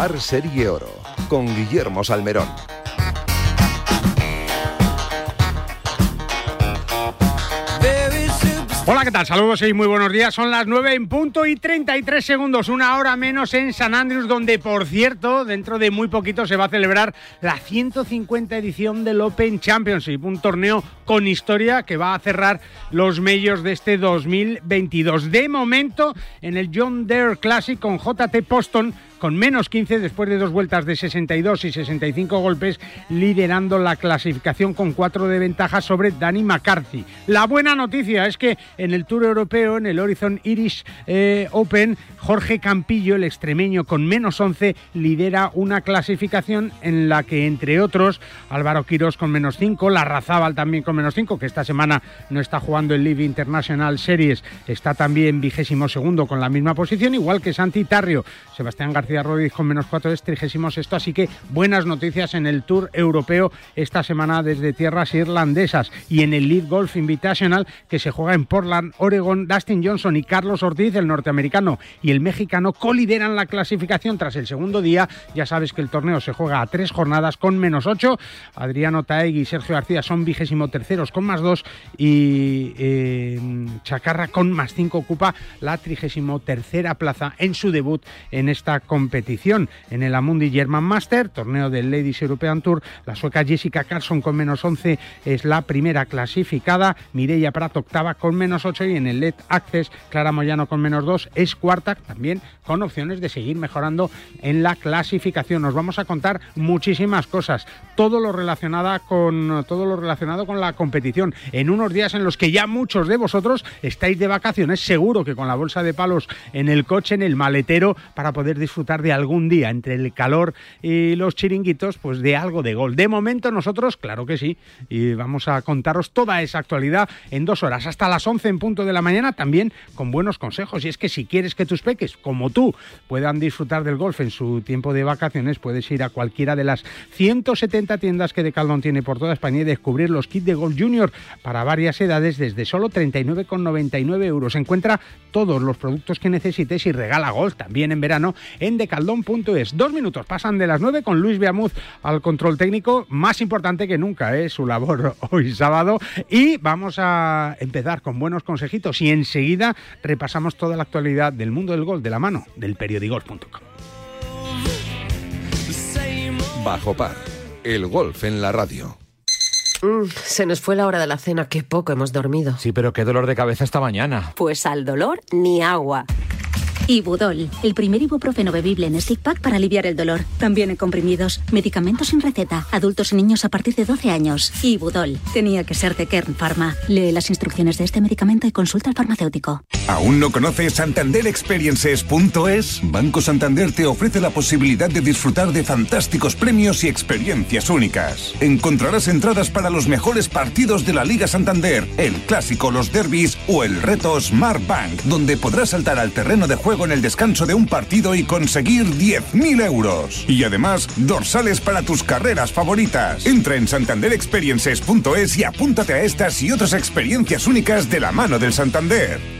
Par Serie Oro con Guillermo Salmerón. Hola, ¿qué tal? Saludos y muy buenos días. Son las 9 en punto y 33 segundos, una hora menos en San Andrews, donde, por cierto, dentro de muy poquito se va a celebrar la 150 edición del Open Championship, un torneo con historia que va a cerrar los medios de este 2022. De momento, en el John Deere Classic con JT Poston con menos 15 después de dos vueltas de 62 y 65 golpes, liderando la clasificación con cuatro de ventaja sobre Danny McCarthy. La buena noticia es que en el Tour Europeo, en el Horizon Irish eh, Open, Jorge Campillo, el extremeño con menos 11, lidera una clasificación en la que, entre otros, Álvaro Quirós con menos 5, Larrazábal también con menos 5, que esta semana no está jugando el Live International Series, está también vigésimo segundo con la misma posición, igual que Santi Tarrio, Sebastián García García con menos 4 es 36 esto, así que buenas noticias en el Tour Europeo esta semana desde tierras irlandesas y en el Lead Golf Invitational que se juega en Portland, Oregon, Dustin Johnson y Carlos Ortiz, el norteamericano y el mexicano, colideran la clasificación tras el segundo día. Ya sabes que el torneo se juega a tres jornadas con menos 8. Adriano Taegui y Sergio García son vigésimo terceros con más 2 y eh, Chacarra con más 5 ocupa la trigésimo tercera plaza en su debut en esta competición competición en el Amundi German Master, torneo del Ladies European Tour. La sueca Jessica Carlson con menos 11 es la primera clasificada, Mireia Prat octava con menos 8 y en el LED Access Clara Moyano con menos 2 es cuarta, también con opciones de seguir mejorando en la clasificación. Nos vamos a contar muchísimas cosas, todo lo relacionada con todo lo relacionado con la competición en unos días en los que ya muchos de vosotros estáis de vacaciones, seguro que con la bolsa de palos en el coche, en el maletero para poder disfrutar de algún día, entre el calor y los chiringuitos, pues de algo de gol. De momento nosotros, claro que sí, y vamos a contaros toda esa actualidad en dos horas, hasta las 11 en punto de la mañana, también con buenos consejos. Y es que si quieres que tus peques, como tú, puedan disfrutar del golf en su tiempo de vacaciones, puedes ir a cualquiera de las 170 tiendas que Decathlon tiene por toda España y descubrir los kits de golf junior para varias edades desde solo 39,99 euros. Encuentra todos los productos que necesites y regala golf también en verano en decaldón.es. Dos minutos pasan de las nueve con Luis Beamuz al control técnico, más importante que nunca, es ¿eh? su labor hoy sábado. Y vamos a empezar con buenos consejitos y enseguida repasamos toda la actualidad del mundo del gol de la mano del periodigolf.com. Bajo par, el golf en la radio. Mm, se nos fue la hora de la cena, qué poco hemos dormido. Sí, pero qué dolor de cabeza esta mañana. Pues al dolor ni agua. Ibudol, el primer ibuprofeno bebible en stick pack para aliviar el dolor. También en comprimidos, medicamentos sin receta, adultos y niños a partir de 12 años. Ibudol, tenía que ser de Kern Pharma. Lee las instrucciones de este medicamento y consulta al farmacéutico. ¿Aún no conoces santanderexperiences.es? Banco Santander te ofrece la posibilidad de disfrutar de fantásticos premios y experiencias únicas. Encontrarás entradas para los mejores partidos de la Liga Santander, el clásico, los derbis o el reto Smart Bank, donde podrás saltar al terreno de juego en el descanso de un partido y conseguir 10.000 euros. Y además, dorsales para tus carreras favoritas. Entra en santanderexperiences.es y apúntate a estas y otras experiencias únicas de la mano del Santander.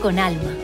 con alma.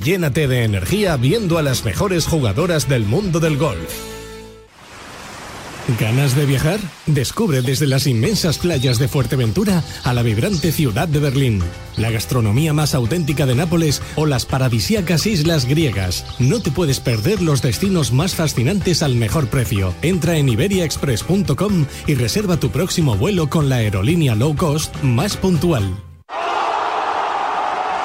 llénate de energía viendo a las mejores jugadoras del mundo del golf. ¿Ganas de viajar? Descubre desde las inmensas playas de Fuerteventura a la vibrante ciudad de Berlín, la gastronomía más auténtica de Nápoles o las paradisíacas islas griegas. No te puedes perder los destinos más fascinantes al mejor precio. Entra en iberiaexpress.com y reserva tu próximo vuelo con la aerolínea low cost más puntual.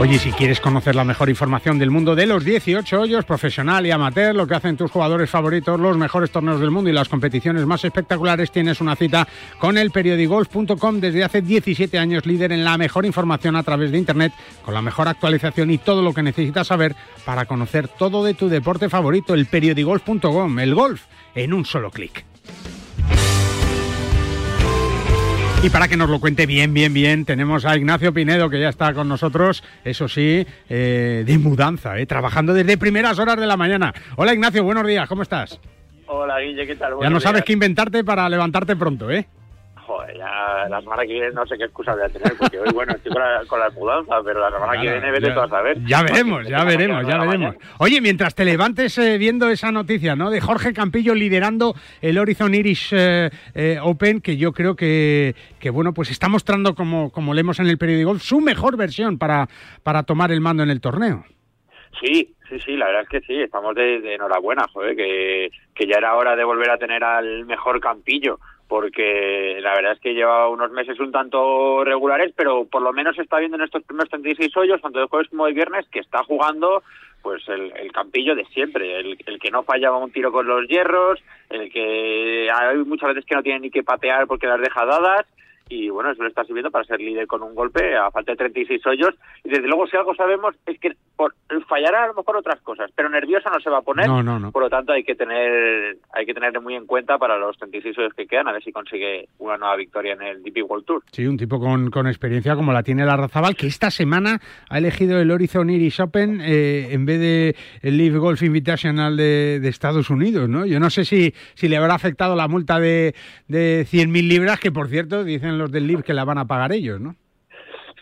Oye, si quieres conocer la mejor información del mundo de los 18 hoyos, profesional y amateur, lo que hacen tus jugadores favoritos, los mejores torneos del mundo y las competiciones más espectaculares, tienes una cita con el periodigolf.com desde hace 17 años, líder en la mejor información a través de Internet, con la mejor actualización y todo lo que necesitas saber para conocer todo de tu deporte favorito, el periodigolf.com, el golf en un solo clic. Y para que nos lo cuente bien, bien, bien, tenemos a Ignacio Pinedo, que ya está con nosotros, eso sí, eh, de mudanza, eh, trabajando desde primeras horas de la mañana. Hola Ignacio, buenos días, ¿cómo estás? Hola Guille, ¿qué tal? ya no sabes días. qué inventarte para levantarte pronto, ¿eh? Joder, ya la semana que viene no sé qué excusa voy a tener, porque hoy, bueno, estoy con la, con la mudanza, pero la semana que Claro, viene vete tú a saber. Ya veremos, ya veremos, ya veremos. Oye, mientras te levantes eh, viendo esa noticia, ¿no? De Jorge Campillo liderando el Horizon Irish eh, eh, Open, que yo creo que, que, bueno, pues está mostrando, como, como leemos en el periódico, su mejor versión para, para tomar el mando en el torneo. Sí, sí, sí, la verdad es que sí, estamos de, de enhorabuena, joder, que, que ya era hora de volver a tener al mejor campillo, porque la verdad es que lleva unos meses un tanto regulares, pero por lo menos está viendo en estos primeros 36 hoyos, tanto de jueves como de viernes, que está jugando pues el, el campillo de siempre, el, el que no fallaba un tiro con los hierros, el que hay muchas veces que no tiene ni que patear porque las deja dadas, y bueno, eso lo está sirviendo para ser líder con un golpe a falta de 36 hoyos. Y desde luego, si algo sabemos, es que por, fallará a lo mejor otras cosas, pero nervioso no se va a poner. No, no, no. Por lo tanto, hay que tener hay que tenerle muy en cuenta para los 36 hoyos que quedan, a ver si consigue una nueva victoria en el DP World Tour. Sí, un tipo con, con experiencia como la tiene la Razabal, que esta semana ha elegido el Horizon Irish Open eh, en vez de el Live Golf Invitational de, de Estados Unidos, ¿no? Yo no sé si, si le habrá afectado la multa de, de 100.000 libras, que por cierto dicen los del Live que la van a pagar ellos, ¿no?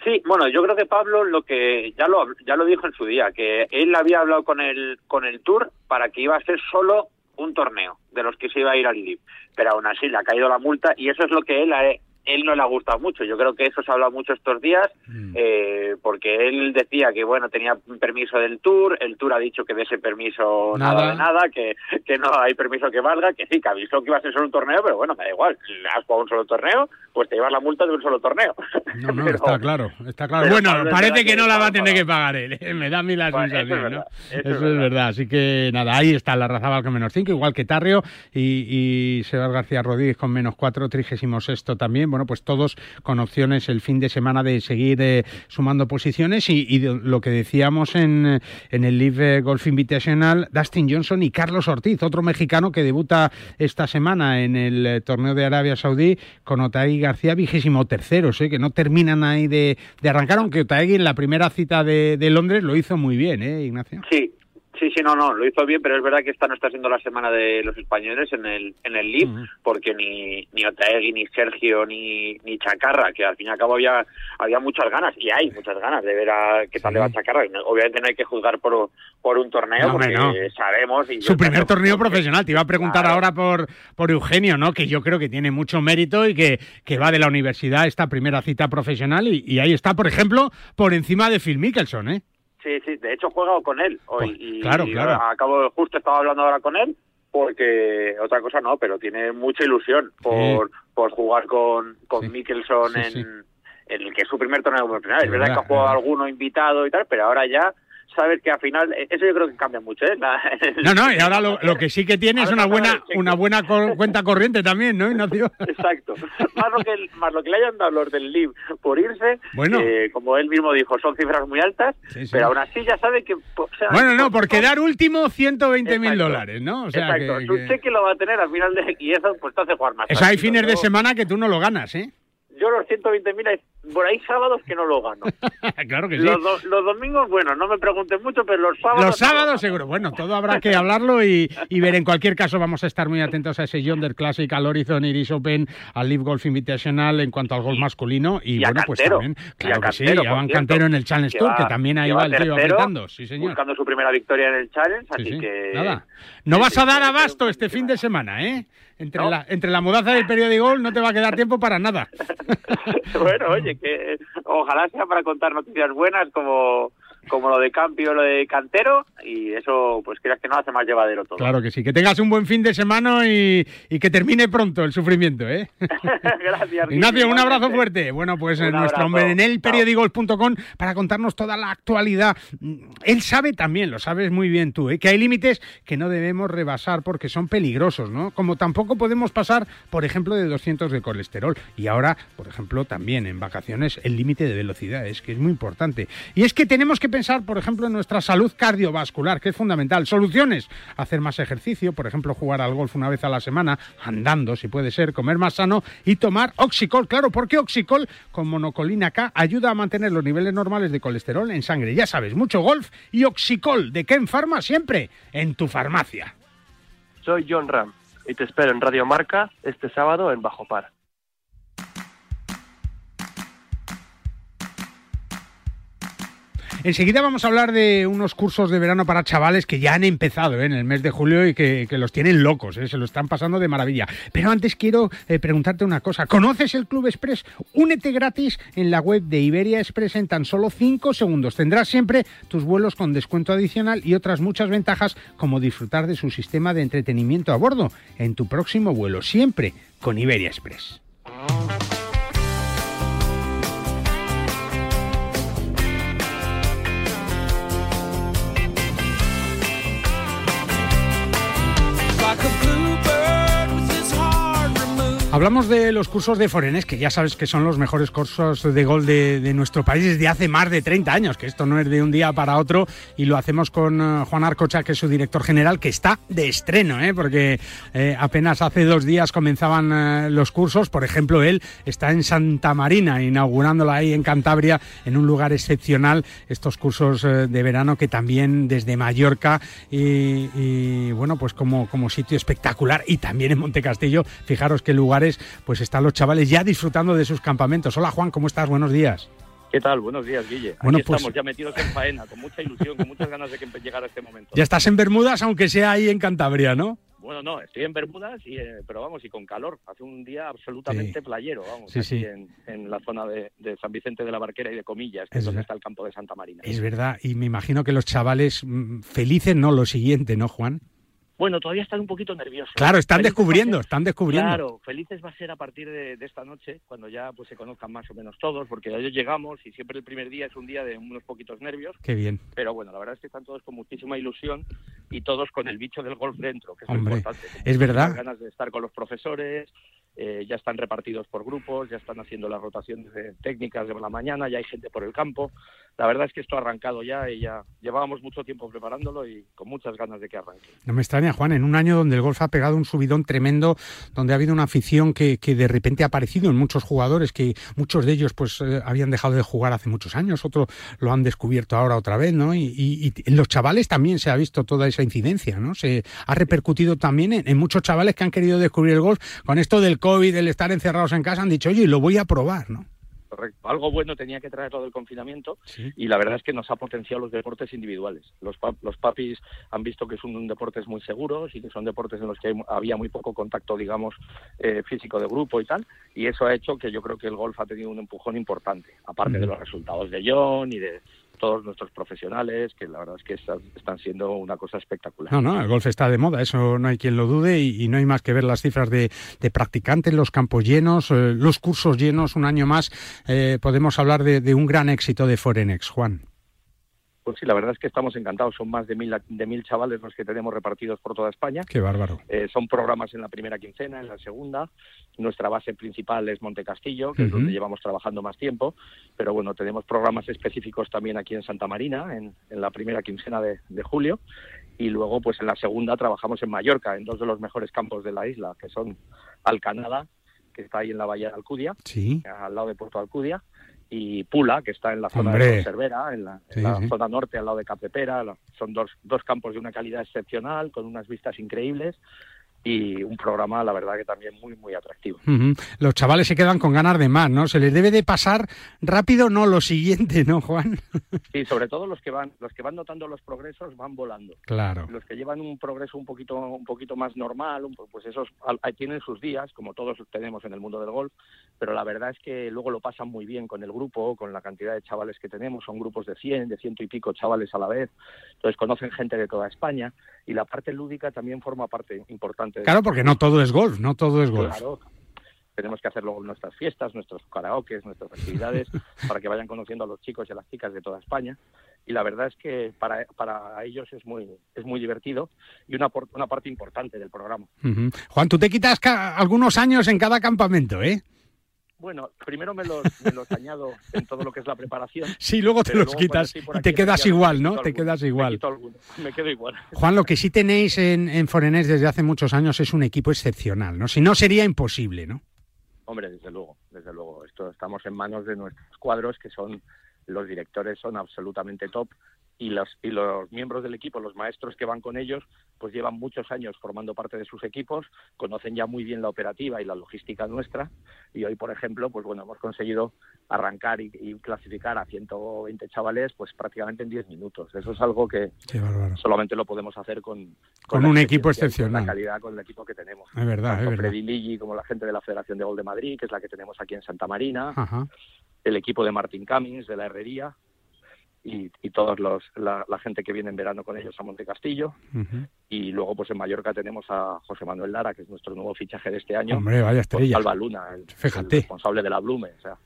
Sí, bueno, yo creo que Pablo lo que ya lo ya lo dijo en su día, que él había hablado con el con el Tour para que iba a ser solo un torneo de los que se iba a ir al LIV, pero aún así le ha caído la multa y eso es lo que él a él no le ha gustado mucho. Yo creo que eso se ha hablado mucho estos días, eh, porque él decía que bueno tenía permiso del Tour, el Tour ha dicho que de ese permiso nada, Nada. de nada, que, que no hay permiso que valga, que sí, que avisó que iba a ser solo un torneo, pero bueno, me da igual, has jugado un solo torneo, pues te llevas la multa de un solo torneo. No, no, Pero- está claro, está claro. Bueno, parece que no la va a tener que pagar él. ¿eh? Me da a mí la Bueno, eso es sensación, ¿no? verdad, eso Eso es es verdad. verdad. Así que nada, ahí está la Razabal con menos 5, igual que Tarrio y, y Sebas García Rodríguez con menos 4, trigésimo sexto también. Bueno, pues todos con opciones el fin de semana de seguir eh, sumando posiciones y, y lo que decíamos en, en el Live Golf Invitational, Dustin Johnson y Carlos Ortiz, otro mexicano que debuta esta semana en el eh, torneo de Arabia Saudí con Otaegui García, vigésimo terceros, ¿eh? que no terminan ahí de, arrancar, aunque Otaegui en la primera cita de, de Londres lo hizo muy bien, ¿eh, Ignacio? Sí, Sí, sí, no, no, lo hizo bien, pero es verdad que esta no está siendo la semana de los españoles en el en el LIB, porque ni ni Otaegui, ni Sergio, ni, ni Chacarra, que al fin y al cabo había había muchas ganas, y hay muchas ganas de ver a qué tal le va Chacarra. Obviamente no hay que juzgar por, por un torneo, porque sabemos... Y Su primer torneo profesional, te iba a preguntar ahora por, por Eugenio, ¿no? Que yo creo que tiene mucho mérito y que, que va de la universidad esta primera cita profesional, y, y ahí está, por ejemplo, por encima de Phil Mickelson, ¿eh? Sí, sí, de hecho he jugado con él hoy. Pues, y, claro, claro. Acabo, justo estaba hablando ahora con él, porque otra cosa no, pero tiene mucha ilusión por, por jugar con, con Mickelson en, en, el que es su primer torneo profesional. Es verdad, que ha jugado alguno invitado y tal, pero ahora ya sabes que al final eh, eso yo creo que cambia mucho ¿eh? no no y ahora lo, que sí que tiene es una buena una buena cuenta corriente también no Ignacio exacto. Más lo que más lo que le hayan dado los del LIB por irse bueno. eh, como él mismo dijo son cifras muy altas pero aún así ya sabe que bueno no por quedar último 120 mil dólares no o sea exacto. que, cheque lo va a tener al final de y eso pues te hace jugar más hay fines de semana que tú no lo ganas eh yo los 120.000 hay por ahí sábados que no lo gano. claro que sí. Los, domingos, bueno, no me pregunten mucho, pero los sábados... Los sábados seguro. Bueno, todo habrá que hablarlo y, ver. En cualquier caso, vamos a estar muy atentos a ese Yonder Classic, al Horizon Iris Open, al Live Golf Invitational en cuanto al golf masculino. Y, bueno, pues también, claro que sí, ya van Cantero en el Challenge Tour, que también ahí va el tío apretando. Sí, señor. Buscando su primera victoria en el Challenge, así que... Nada. No vas a dar abasto este fin de semana, ¿eh? Entre, la, entre la mudanza del periódico no te va a quedar tiempo para nada. bueno, oye, que ojalá sea para contar noticias buenas como como lo de Campio, lo de Cantero, y eso, pues quieras que no, hace más llevadero todo. Claro que sí. Que tengas un buen fin de semana y, y que termine pronto el sufrimiento, ¿eh? Gracias. Ignacio, un abrazo fuerte. Bueno, pues en nuestro hombre en el periódico.com para contarnos toda la actualidad. Él sabe también, lo sabes muy bien tú, ¿eh? que hay límites que no debemos rebasar porque son peligrosos, ¿no? Como tampoco podemos pasar, por ejemplo, de 200 de colesterol. Y ahora, por ejemplo, también en vacaciones, el límite de velocidad es que es muy importante. Y es que tenemos que pensar, por ejemplo, en nuestra salud cardiovascular, que es fundamental. Soluciones, hacer más ejercicio, por ejemplo, jugar al golf una vez a la semana, andando, si puede ser, comer más sano y tomar Oxicol. Claro, porque Oxicol con monocolina K ayuda a mantener los niveles normales de colesterol en sangre. Ya sabes, mucho golf y Oxicol de Ken Pharma siempre en tu farmacia. Soy John Ram y te espero en Radio Marca este sábado en Bajo Par. Enseguida vamos a hablar de unos cursos de verano para chavales que ya han empezado ¿eh? en el mes de julio y que, los tienen locos, ¿eh? se lo están pasando de maravilla. Pero antes quiero eh, preguntarte una cosa. ¿Conoces el Club Express? Únete gratis en la web de Iberia Express en tan solo 5 segundos. Tendrás siempre tus vuelos con descuento adicional y otras muchas ventajas como disfrutar de su sistema de entretenimiento a bordo en tu próximo vuelo, siempre con Iberia Express. Hablamos de los cursos de Forenes, que ya sabes que son los mejores cursos de gol de, nuestro país desde hace más de 30 años, que esto no es de un día para otro, y lo hacemos con eh, Juan Arcocha, que es su director general, que está de estreno, ¿eh? porque eh, apenas hace dos días comenzaban los cursos. Por ejemplo, él está en Santa Marina, inaugurándola ahí en Cantabria, en un lugar excepcional, estos cursos de verano que también desde Mallorca y, bueno, pues como, como sitio espectacular, y también en Montecastillo, fijaros qué lugares pues están los chavales ya disfrutando de sus campamentos. Hola Juan, ¿cómo estás? Buenos días. ¿Qué tal? Buenos días, Guille. Bueno, Aquí pues estamos ya metidos en faena, con mucha ilusión, con muchas ganas de que llegara este momento. Ya estás en Bermudas, aunque sea ahí en Cantabria, ¿no? Bueno, no, estoy en Bermudas, y, eh, pero vamos, y con calor. Hace un día absolutamente playero, vamos, aquí En, la zona de, San Vicente de la Barquera y de Comillas, que es, donde está el campo de Santa Marina. Es verdad, y me imagino que los chavales mm, felices, ¿no? Lo siguiente, ¿no, Juan? Bueno, todavía están un poquito nerviosos. Claro, están descubriendo, están descubriendo. Claro, felices va a ser a partir de, esta noche, cuando ya pues se conozcan más o menos todos, porque ya llegamos y siempre el primer día es un día de unos poquitos nervios. Qué bien. Pero bueno, la verdad es que están todos con muchísima ilusión y todos con el bicho del golf dentro, que es importante. Es verdad. Ganas de estar con los profesores, eh, ya están repartidos por grupos, ya están haciendo las rotaciones técnicas de la mañana, ya hay gente por el campo. la verdad es que esto ha arrancado ya y ya llevábamos mucho tiempo preparándolo y con muchas ganas de que arranque. No me extraña, Juan, en un año donde el golf ha pegado un subidón tremendo, donde ha habido una afición que, que de repente ha aparecido en muchos jugadores, que muchos de ellos pues eh, habían dejado de jugar hace muchos años, otros lo han descubierto ahora otra vez, ¿no? Y, y, en los chavales también se ha visto toda esa incidencia, ¿no? Se ha repercutido también en, en, muchos chavales que han querido descubrir el golf con esto del COVID, el estar encerrados en casa, han dicho, oye, lo voy a probar, ¿no? correcto. Algo bueno tenía que traer todo el confinamiento y la verdad es que nos ha potenciado los deportes individuales. Los, los papis han visto que son deportes muy seguros y que son deportes en los que había muy poco contacto, digamos, eh, físico de grupo y tal, y eso ha hecho que yo creo que el golf ha tenido un empujón importante, aparte de los resultados de John y de todos nuestros profesionales, que la verdad es que están, siendo una cosa espectacular. No, no, el golf está de moda, eso no hay quien lo dude y, no hay más que ver las cifras de, practicantes, los campos llenos, eh, los cursos llenos, un año más. Eh, podemos hablar de, un gran éxito de Forenex, Juan. Pues sí, la verdad es que estamos encantados. Son más de mil, de mil chavales los que tenemos repartidos por toda España. Qué bárbaro. Eh, son programas en la primera quincena, en la segunda. Nuestra base principal es Montecastillo, que es donde llevamos trabajando más tiempo. Pero bueno, tenemos programas específicos también aquí en Santa Marina, en, la primera quincena de, julio. Y luego, pues en la segunda trabajamos en Mallorca, en dos de los mejores campos de la isla, que son Alcanada, que está ahí en la bahía de Alcudia, al lado de Puerto Alcudia, y Pula, que está en la zona de Cervera, en la, zona norte, al lado de Capepera. Son dos, dos campos de una calidad excepcional, con unas vistas increíbles y un programa, la verdad, que también muy, muy atractivo. Los chavales se quedan con ganas de más, ¿no? Se les debe de pasar rápido, no lo siguiente, ¿no, Juan? sí, sobre todo los que van, los que van notando los progresos van volando. Claro. Los que llevan un progreso un poquito, un poquito más normal, pues esos tienen sus días, como todos tenemos en el mundo del golf, pero la verdad es que luego lo pasan muy bien con el grupo, con la cantidad de chavales que tenemos, son grupos de 100, de ciento y pico chavales a la vez, entonces conocen gente de toda España y la parte lúdica también forma parte importante. Claro, porque no todo es golf, no todo es golf. Claro, tenemos que hacerlo en nuestras fiestas, nuestros karaokes, nuestras actividades, para que vayan conociendo a los chicos y a las chicas de toda España. Y la verdad es que para, para ellos es muy, es muy divertido y una, una parte importante del programa. Juan, tú te quitas algunos años en cada campamento, ¿eh? Bueno, primero me los, me los, añado en todo lo que es la preparación. Sí, luego te los quitas y te quedas igual, ¿no? Te quedas igual. Me, quedo igual. Juan, lo que sí tenéis en, en Forenés desde hace muchos años es un equipo excepcional, ¿no? Si no, sería imposible, ¿no? Hombre, desde luego, desde luego. Esto estamos en manos de nuestros cuadros, que son los directores son absolutamente top y los, y los miembros del equipo, los maestros que van con ellos, pues llevan muchos años formando parte de sus equipos, conocen ya muy bien la operativa y la logística nuestra y hoy, por ejemplo, pues bueno, hemos conseguido arrancar y, clasificar a 120 chavales pues prácticamente en 10 minutos. Eso es algo que solamente lo podemos hacer con, con, un equipo excepcional. la calidad con el equipo que tenemos. Es verdad, es verdad. Freddy Ligi como la gente de la Federación de Gol de Madrid, que es la que tenemos aquí en Santa Marina, el equipo de Martin Cummings de la Herrería, y, y todos los la, gente que viene en verano con ellos a Montecastillo y luego pues en Mallorca tenemos a José Manuel Lara que es nuestro nuevo fichaje de este año. Hombre vaya estrella. Salva Luna el, responsable de la Blume o sea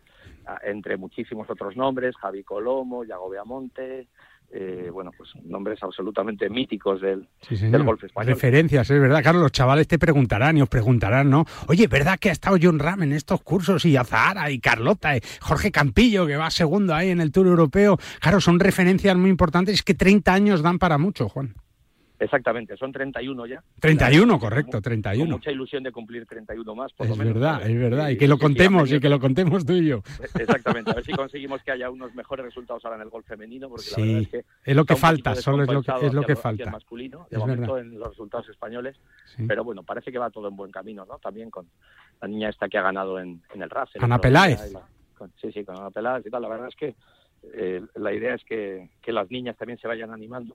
entre muchísimos otros nombres Javi Colomo Yago Beamonte eh, bueno, pues nombres absolutamente míticos del, del, golf español. Referencias, es verdad. Claro, los chavales te preguntarán y os preguntarán, ¿no? Oye, ¿verdad que ha estado John Ram en estos cursos y Azahara y Carlota y Jorge Campillo, que va segundo ahí en el Tour Europeo? Claro, son referencias muy importantes. Es que 30 años dan para mucho, Juan. Exactamente, son 31 ya. 31, correcto, 31. Con mucha ilusión de cumplir 31 más, por es lo menos. verdad, es verdad, y, que lo contemos, y que lo contemos tú y yo. Exactamente, a ver si conseguimos que haya unos mejores resultados ahora en el gol femenino, porque sí, la verdad es que... Es lo que falta, solo es lo que, es lo que falta. El masculino, de momento en los resultados españoles, pero bueno, parece que va todo en buen camino, ¿no? También con la niña esta que ha ganado en, en el RAS. Ana Peláez. sí, sí, con Ana Peláez y tal, la verdad es que eh, la idea es que, que las niñas también se vayan animando.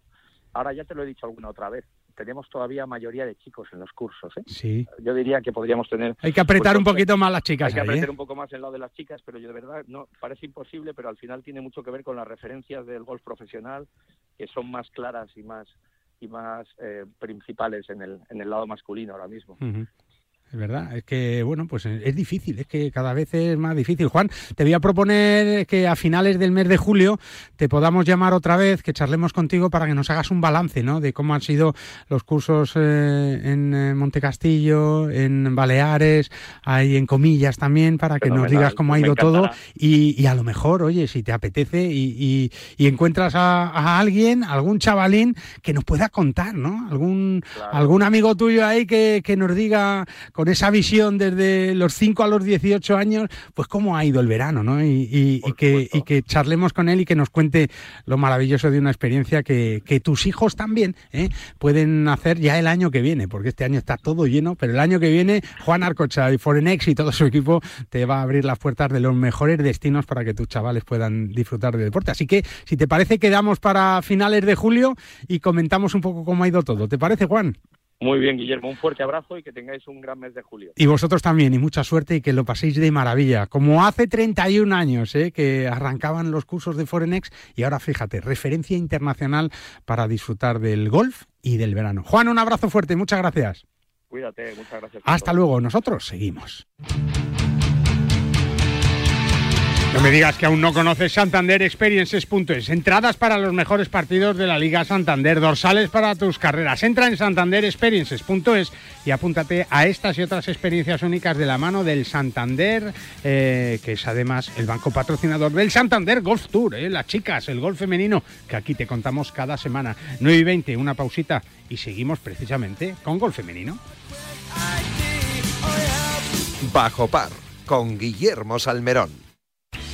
Ahora ya te lo he dicho alguna otra vez, tenemos todavía mayoría de chicos en los cursos. ¿eh? Sí. Yo diría que podríamos tener. Hay que apretar un poquito más las chicas. Hay que apretar ¿eh? un poco más el lado de las chicas, pero yo de verdad no parece imposible, pero al final tiene mucho que ver con las referencias del golf profesional, que son más claras y más y más eh, principales en el, en el lado masculino ahora mismo. Es verdad. Es que, bueno, pues es difícil, es que cada vez es más difícil. Juan, te voy a proponer que a finales del mes de julio te podamos llamar otra vez, que charlemos contigo para que nos hagas un balance, ¿no? De cómo han sido los cursos eh, en eh, Montecastillo, en Baleares, ahí en Comillas también, para que nos digas cómo ha ido todo. Y, a lo mejor, oye, si te apetece y, encuentras a, alguien, algún chavalín que nos pueda contar, ¿no? Algún, algún amigo tuyo ahí que, que nos diga con esa visión desde los 5 a los 18 años, pues cómo ha ido el verano, ¿no? Y, que, que, charlemos con él y que nos cuente lo maravilloso de una experiencia que, tus hijos también ¿eh? pueden hacer ya el año que viene, porque este año está todo lleno, pero el año que viene Juan Arcocha y Forenex y todo su equipo te va a abrir las puertas de los mejores destinos para que tus chavales puedan disfrutar de deporte. Así que, si te parece, quedamos para finales de julio y comentamos un poco cómo ha ido todo. ¿Te parece, Juan? Muy bien, Guillermo, un fuerte abrazo y que tengáis un gran mes de julio. Y vosotros también, y mucha suerte y que lo paséis de maravilla. Como hace 31 años ¿eh? que arrancaban los cursos de Forenex y ahora fíjate, referencia internacional para disfrutar del golf y del verano. Juan, un abrazo fuerte, muchas gracias. Cuídate, muchas gracias. Hasta luego, nosotros seguimos. No me digas que aún no conoces Santander Experiences.es. Entradas para los mejores partidos de la Liga Santander, dorsales para tus carreras. Entra en Santander Experiences.es y apúntate a estas y otras experiencias únicas de la mano del Santander, eh, que es además el banco patrocinador del Santander Golf Tour. Eh, las chicas, el golf femenino, que aquí te contamos cada semana. 9 y 20, una pausita y seguimos precisamente con golf femenino. Bajo par, con Guillermo Salmerón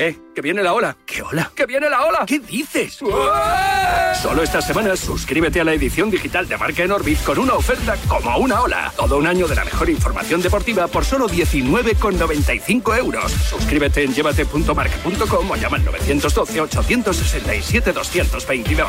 ¡Eh! ¡Que viene la ola! ¿Qué ola? ¡Que viene la ola! ¿Qué dices? Solo estas semanas suscríbete a la edición digital de Marca en Orbit con una oferta como una ola. Todo un año de la mejor información deportiva por solo 19,95 euros. Suscríbete en llévate.marca.com o llama al 912 867 222.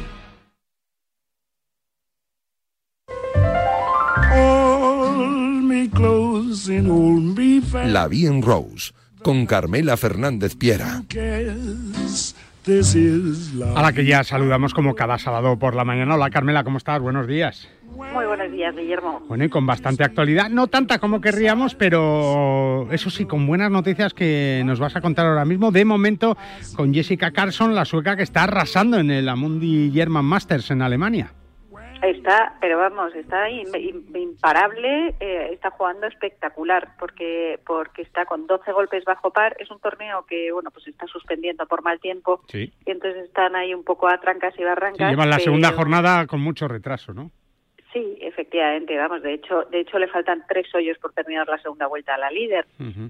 La Bien Rose, con Carmela Fernández Piera. A la que ya saludamos como cada sábado por la mañana. Hola Carmela, ¿cómo estás? Buenos días. Muy buenos días, Guillermo. Bueno, y con bastante actualidad, no tanta como querríamos, pero eso sí, con buenas noticias que nos vas a contar ahora mismo. De momento, con Jessica Carson, la sueca que está arrasando en el Amundi German Masters en Alemania. Está, pero vamos, está imparable, eh, está jugando espectacular porque porque está con 12 golpes bajo par. Es un torneo que, bueno, pues está suspendiendo por mal tiempo. Sí. Y entonces están ahí un poco a trancas y barrancas. Sí, llevan la segunda jornada con mucho retraso, ¿no? Sí, efectivamente, vamos, de hecho, de hecho le faltan tres hoyos por terminar la segunda vuelta a la líder.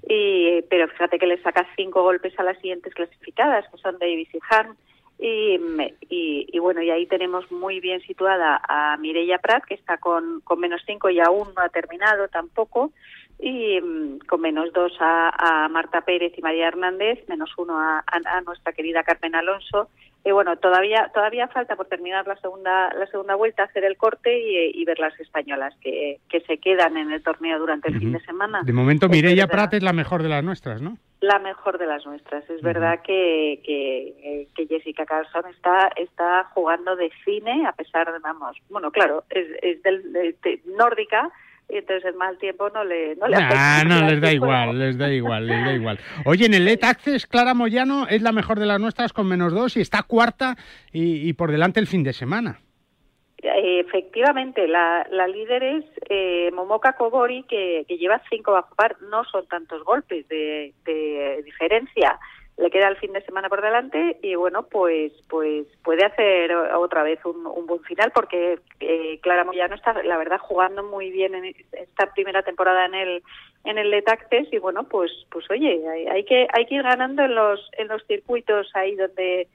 Y, pero fíjate que le saca cinco golpes a las siguientes clasificadas, que son Davis y Harm. Y, y, y bueno, y ahí tenemos muy bien situada a Mireia Prat, que está con, con menos cinco y aún no ha terminado tampoco. Y mm, con menos dos a, a Marta Pérez y María Hernández, menos uno a, a- a nuestra querida Carmen Alonso. Y bueno, todavía todavía falta por terminar la segunda la segunda vuelta, hacer el corte y, y ver las españolas que, que se quedan en el torneo durante el fin de semana. De momento, Mireia Prat es la mejor de las nuestras, ¿no? la mejor de las nuestras. Es verdad que, que, que Jessica Carlson está está jugando de cine, a pesar de, vamos, bueno, claro, es, es del, de- de- nórdica, y entonces el mal tiempo no le, no le Ah, afecta. no, les da igual, les da igual, les da igual. Oye, en el Let Access, Clara Moyano es la mejor de las nuestras con menos dos y está cuarta y, y por delante el fin de semana. Eh, Efectivamente, la, la líder es eh, Momoka Kobori, que, que lleva cinco bajo par. No son tantos golpes de, de diferencia. Le queda el fin de semana por delante y bueno, pues pues puede hacer otra vez un, un buen final porque eh, Clara Moyano está, la verdad, jugando muy bien en esta primera temporada en el en el Let Access y bueno, pues pues oye, hay, hay que hay que ir ganando en los en los circuitos ahí donde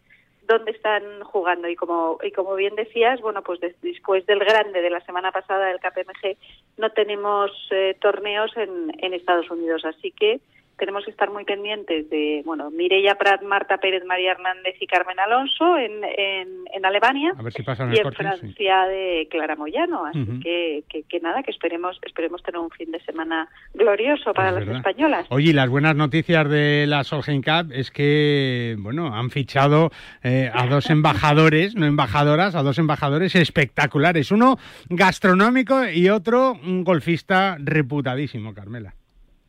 donde están jugando. Y como y como bien decías bueno pues des- después del grande de la semana pasada del KPMG no tenemos eh, torneos en, en Estados Unidos. Así que tenemos que estar muy pendientes de bueno Mireia Prat, Marta Pérez, María Hernández y Carmen Alonso en, en, en Alemania A ver si pasan y en corte. sí. Francia de Clara Moyano así que, que, que nada que esperemos esperemos tener un fin de semana glorioso para Es las verdad. españolas Oye, las buenas noticias de la Solheim Cup es que, bueno, han fichado eh, a dos embajadores, no embajadoras, a dos embajadores espectaculares. Uno gastronómico y otro un golfista reputadísimo, Carmela.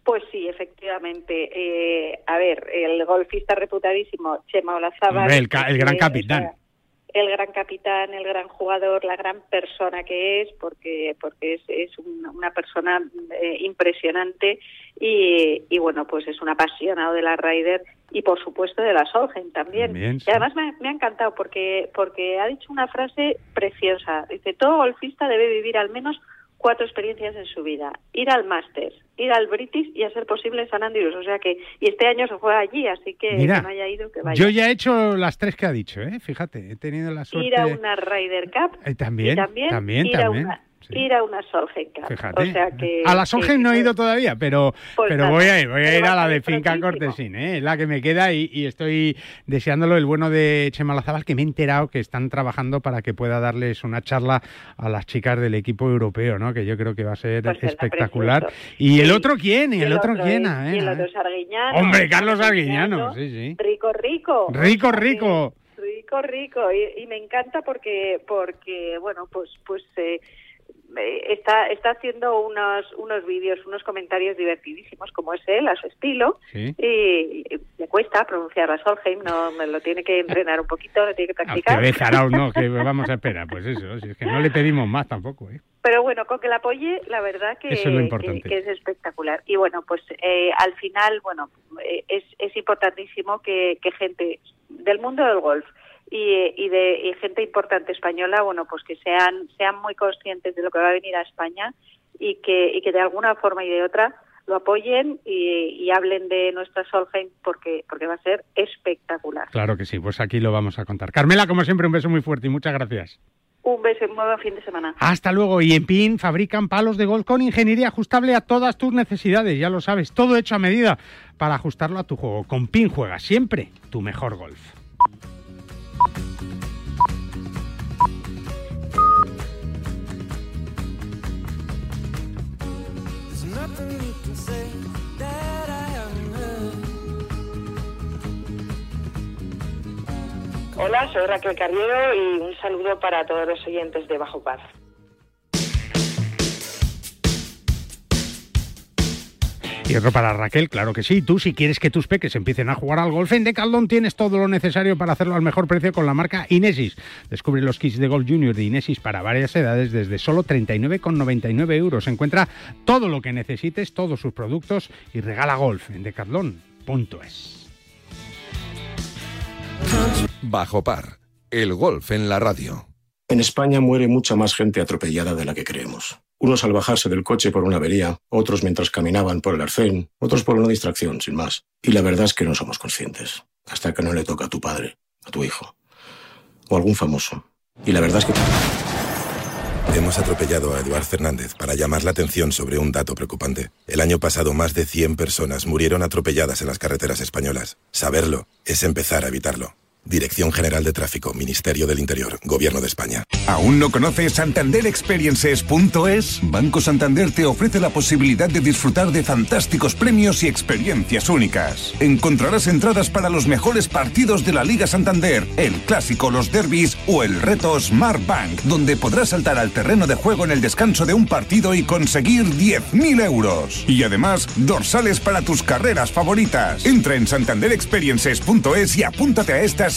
Pues sí, efectivamente. Eh, a ver, el golfista reputadísimo Chema Olazábal. El, el gran eh, capitán. o sea, el gran capitán, el gran jugador, la gran persona que es, porque porque es, es un- una persona eh, impresionante y, y bueno, pues es un apasionado de la Ryder y por supuesto de la Solheim también. Sí. Y además me, me ha encantado porque porque ha dicho una frase preciosa. Dice, todo golfista debe vivir al menos cuatro experiencias en su vida. Ir al Masters, ir al British y a ser posible San Andrews. O sea que, y este año se juega allí, así que Mira, que no haya ido, que vaya. Yo ya he hecho las tres que ha dicho, ¿eh? Fíjate, he tenido la suerte... Ir a una Ryder Cup Eh, también, y también, también, ir, también, A una, ir a una. Fíjate. O sea que, a la que- no he ido todavía, pero, Pues pero nada, voy a ir, voy a ir a la de Finca. Cortesín, ¿eh? la que me queda y, y estoy deseándolo el bueno de Chema Lazabal, que me he enterado que están trabajando para que pueda darles una charla a las chicas del equipo europeo, ¿no? que yo creo que va a ser Pues espectacular. ¿Y el otro quién? ¿Y el, otro, quién? es- y el otro ver. es Arguiñano. Hombre, Carlos Arguiñano, sí, sí. Rico, rico. Rico, rico. rico, rico. Y, y me encanta porque, porque bueno, pues, pues eh, está, está haciendo unos, unos vídeos, unos comentarios divertidísimos, como es él, a su estilo, y le cuesta pronunciar a Solheim, no, me lo tiene que entrenar un poquito, lo tiene que practicar. Ah, no, que vamos a esperar, pues eso, si es que no le pedimos más tampoco, ¿eh? Pero bueno, con que la apoye, la verdad que, es, espectacular. Y bueno, pues eh, al final, bueno, eh, es, es importantísimo que, que gente del mundo del golf, y, de gente importante española, bueno, pues que sean, sean muy conscientes de lo que va a venir a España y que, y que de alguna forma y de otra lo apoyen y, hablen de nuestra Solheim porque, porque va a ser espectacular. Claro que sí, pues aquí lo vamos a contar. Carmela, como siempre, un beso muy fuerte y muchas gracias. Un beso y un buen fin de semana. Hasta luego. Y en PIN fabrican palos de golf con ingeniería ajustable a todas tus necesidades, ya lo sabes, todo hecho a medida para ajustarlo a tu juego. Con PIN juega siempre tu mejor golf. Hola, soy Raquel Carriero y un saludo para todos los oyentes de Bajo Paz. Y otro para Raquel, claro que sí. Tú, si quieres que tus peques empiecen a jugar al golf, en Decathlon tienes todo lo necesario para hacerlo al mejor precio con la marca Inesis. Descubre los kits de golf junior de Inesis para varias edades desde solo 39,99 euros. Encuentra todo lo que necesites, todos sus productos y regala golf en decathlon.es. Bajo par, el golf en la radio. En España muere mucha más gente atropellada de la que creemos. Unos al bajarse del coche por una avería, otros mientras caminaban por el arcén, otros por una distracción, sin más. Y la verdad es que no somos conscientes, hasta que no le toca a tu padre, a tu hijo, o algún famoso. Y la verdad es que... Hemos atropellado a Eduard Fernández para llamar la atención sobre un dato preocupante. El año pasado más de 100 personas murieron atropelladas en las carreteras españolas. Saberlo es empezar a evitarlo. Dirección General de Tráfico, Ministerio del Interior, Gobierno de España. ¿Aún no conoces santanderexperiences.es? Banco Santander te ofrece la posibilidad de disfrutar de fantásticos premios y experiencias únicas. Encontrarás entradas para los mejores partidos de la Liga Santander, el clásico, los derbis o el reto Smart Bank, donde podrás saltar al terreno de juego en el descanso de un partido y conseguir 10.000 euros. Y además, dorsales para tus carreras favoritas. Entra en santanderexperiences.es y apúntate a estas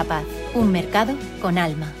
Un mercado con alma.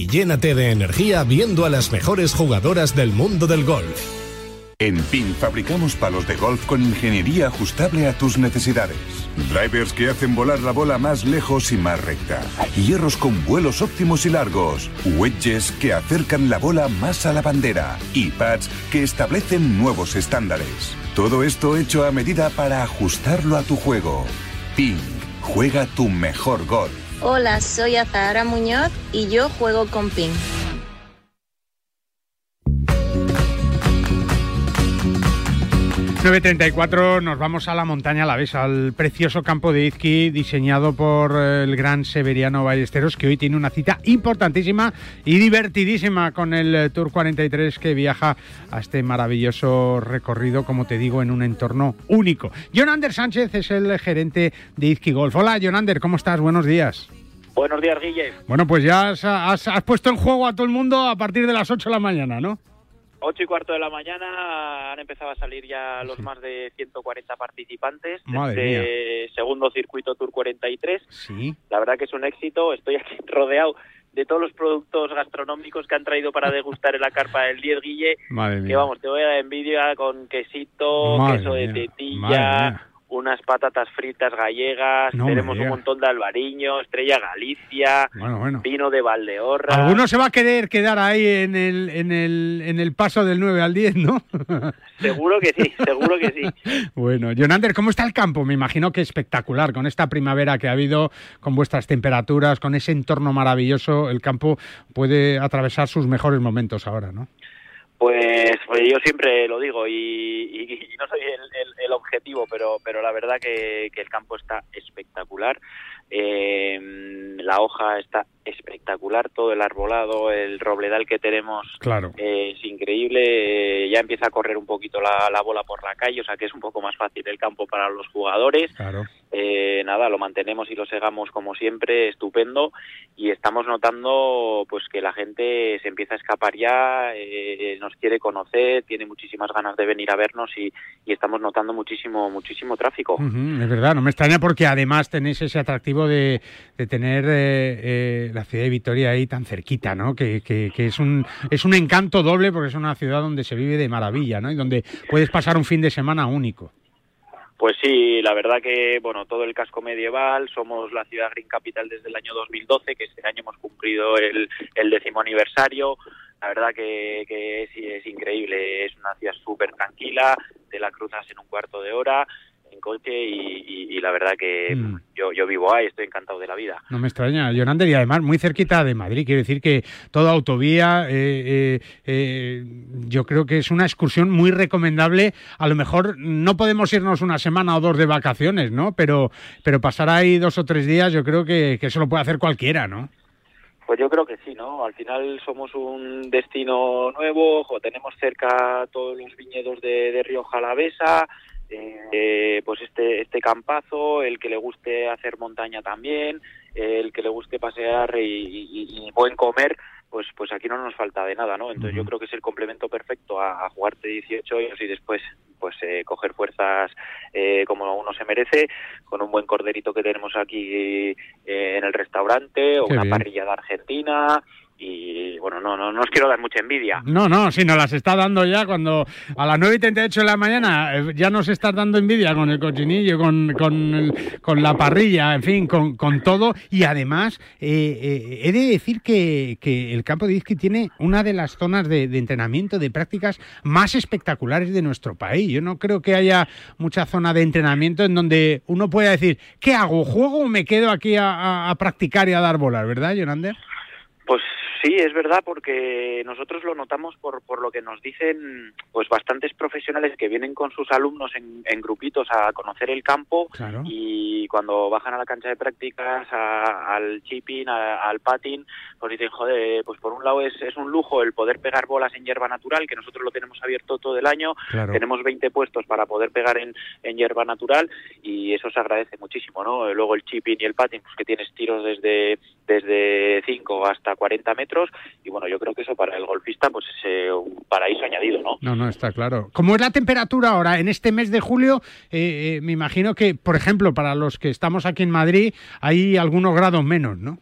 llénate de energía viendo a las mejores jugadoras del mundo del golf. En PIN fabricamos palos de golf con ingeniería ajustable a tus necesidades. Drivers que hacen volar la bola más lejos y más recta. Hierros con vuelos óptimos y largos. Wedges que acercan la bola más a la bandera. Y pads que establecen nuevos estándares. Todo esto hecho a medida para ajustarlo a tu juego. PIN. Juega tu mejor golf. Hola, soy Azahara Muñoz y yo juego con PIN. 9.34 nos vamos a la montaña a la vez, al precioso campo de Izqui diseñado por eh, el gran Severiano Ballesteros que hoy tiene una cita importantísima y divertidísima con el eh, Tour 43 que viaja a este maravilloso recorrido, como te digo, en un entorno único. Jonander Sánchez es el gerente de Izqui Golf. Hola Jonander, ¿cómo estás? Buenos días. Buenos días, Guille. Bueno, pues ya has, has- has puesto en juego a todo el mundo a partir de las 8 de la mañana, ¿no? 8 y cuarto de la mañana han empezado a salir ya los más de 140 participantes de este segundo circuito Tour 43. Sí. La verdad que es un éxito. Estoy aquí rodeado de todos los productos gastronómicos que han traído para degustar en la carpa del 10 Guille. Madre Que mía. vamos, te voy a dar envidia con quesito, Madre queso de mía, tetilla. Unas patatas fritas gallegas, No tenemos un montón de albariño, estrella Galicia, Bueno, bueno. vino de Valdeorra. Alguno se va a querer quedar ahí en el, en el, en el paso del 9 al 10, ¿no? Seguro que sí, seguro que sí. bueno, Jonander, ¿cómo está el campo? Me imagino que espectacular, con esta primavera que ha habido, con vuestras temperaturas, con ese entorno maravilloso, el campo puede atravesar sus mejores momentos ahora, ¿no? Pues, pues yo siempre lo digo y, y- y no soy el, el- el objetivo, pero, pero la verdad que, que el campo está espectacular. Eh, la hoja está espectacular, todo el arbolado, el robledal que tenemos Claro. eh, es increíble. Eh, ya empieza a correr un poquito la, la bola por la calle, o sea que es un poco más fácil el campo para los jugadores. Claro. Eh, nada, lo mantenemos y lo segamos como siempre, estupendo. Y estamos notando pues que la gente se empieza a escapar ya, eh, nos quiere conocer, tiene muchísimas ganas de venir a vernos y, estamos notando muchísimo, muchísimo tráfico. Es verdad, no me extraña porque además tenéis ese atractivo de, de tener eh, eh, la ciudad de Vitoria ahí tan cerquita, ¿no? Que, que- que es, un, es un encanto doble porque es una ciudad donde se vive de maravilla, ¿no? Y donde puedes pasar un fin de semana único. Pues sí, la verdad que, bueno, todo el casco medieval, somos la ciudad Green Capital desde el año 2012, que este año hemos cumplido el, el décimo aniversario. La verdad que, que es, es increíble, es una ciudad súper tranquila, te la cruzas en un cuarto de hora en coche y, y- y la verdad que Mm. yo, yo vivo ahí, estoy encantado de la vida. No me extraña, Jonander, y además muy cerquita de Madrid. Quiero decir que toda autovía, eh, eh, eh, yo creo que es una excursión muy recomendable. A lo mejor no podemos irnos una semana o dos de vacaciones, ¿no? Pero, pero pasar ahí dos o tres días, yo creo que, que eso lo puede hacer cualquiera, ¿no? Pues yo creo que sí, ¿no? Al final somos un destino nuevo, jo, tenemos cerca todos los viñedos de, de Río Jalavesa, eh, pues este, este campazo, el que le guste hacer montaña también, el que le guste pasear y, y- y buen comer, pues pues aquí no nos falta de nada, ¿no? Entonces yo creo que es el complemento perfecto a, a jugarte 18 hoyos y después pues eh, coger fuerzas eh, como uno se merece, con un buen corderito que tenemos aquí eh, en el restaurante, o Qué una bien. parrilla de Argentina, y bueno, no, no, no os quiero dar mucha envidia. No, no, sí, nos las está dando ya cuando a las 9 y 38 de la mañana eh, ya nos estás dando envidia con el cochinillo, con, con, con la parrilla, en fin, con, con todo. Y además, eh, eh, he de decir que, que el campo de Izqui tiene una de las zonas de, entrenamiento, de prácticas más espectaculares de nuestro país. Yo no creo que haya mucha zona de entrenamiento en donde uno pueda decir, ¿qué hago? ¿Juego o me quedo aquí a practicar y a dar bolas? ¿Verdad, Jonander? Pues sí, es verdad, porque nosotros lo notamos por, por lo que nos dicen pues bastantes profesionales que vienen con sus alumnos en, en grupitos a conocer el campo Claro. y cuando bajan a la cancha de prácticas, a- al chipping, a- al patín, pues dicen, joder, pues por un lado es, es un lujo el poder pegar bolas en hierba natural, que nosotros lo tenemos abierto todo el año, Claro. tenemos 20 puestos para poder pegar en, en hierba natural y eso se agradece muchísimo, ¿no? Luego el chipping y el patín, pues que tienes tiros desde desde 5 hasta 40 metros y bueno, yo creo que eso para el golfista pues es eh, un paraíso añadido, ¿no? No, no, está claro. ¿Cómo es la temperatura ahora en este mes de julio? Eh, eh, me imagino que, por ejemplo, para los que estamos aquí en Madrid, hay algunos grados menos, ¿no?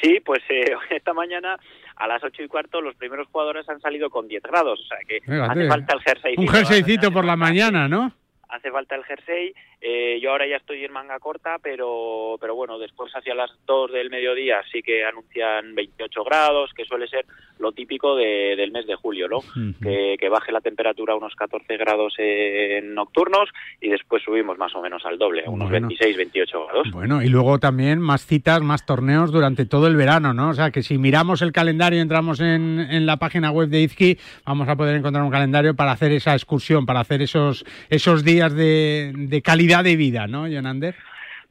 Sí, pues eh, esta mañana a las ocho y cuarto los primeros jugadores han salido con 10 grados, o sea que Fíjate. hace falta el jersey. Un jerseycito por la mañana, ¿no? Hace falta el jersey. Eh, yo ahora ya estoy en manga corta, pero, pero bueno, después hacia las 2 del mediodía sí que anuncian 28 grados, que suele ser lo típico de- del mes de julio, ¿no? que, que baje la temperatura a unos 14 grados en nocturnos y después subimos más o menos al doble, a unos Bueno. 26, 28 grados. Bueno, y luego también más citas, más torneos durante todo el verano, ¿no? O sea, que si miramos el calendario, entramos en, en la página web de Izki, vamos a poder encontrar un calendario para hacer esa excursión, para hacer esos, esos días de, calidad de vida, ¿no, Jonander?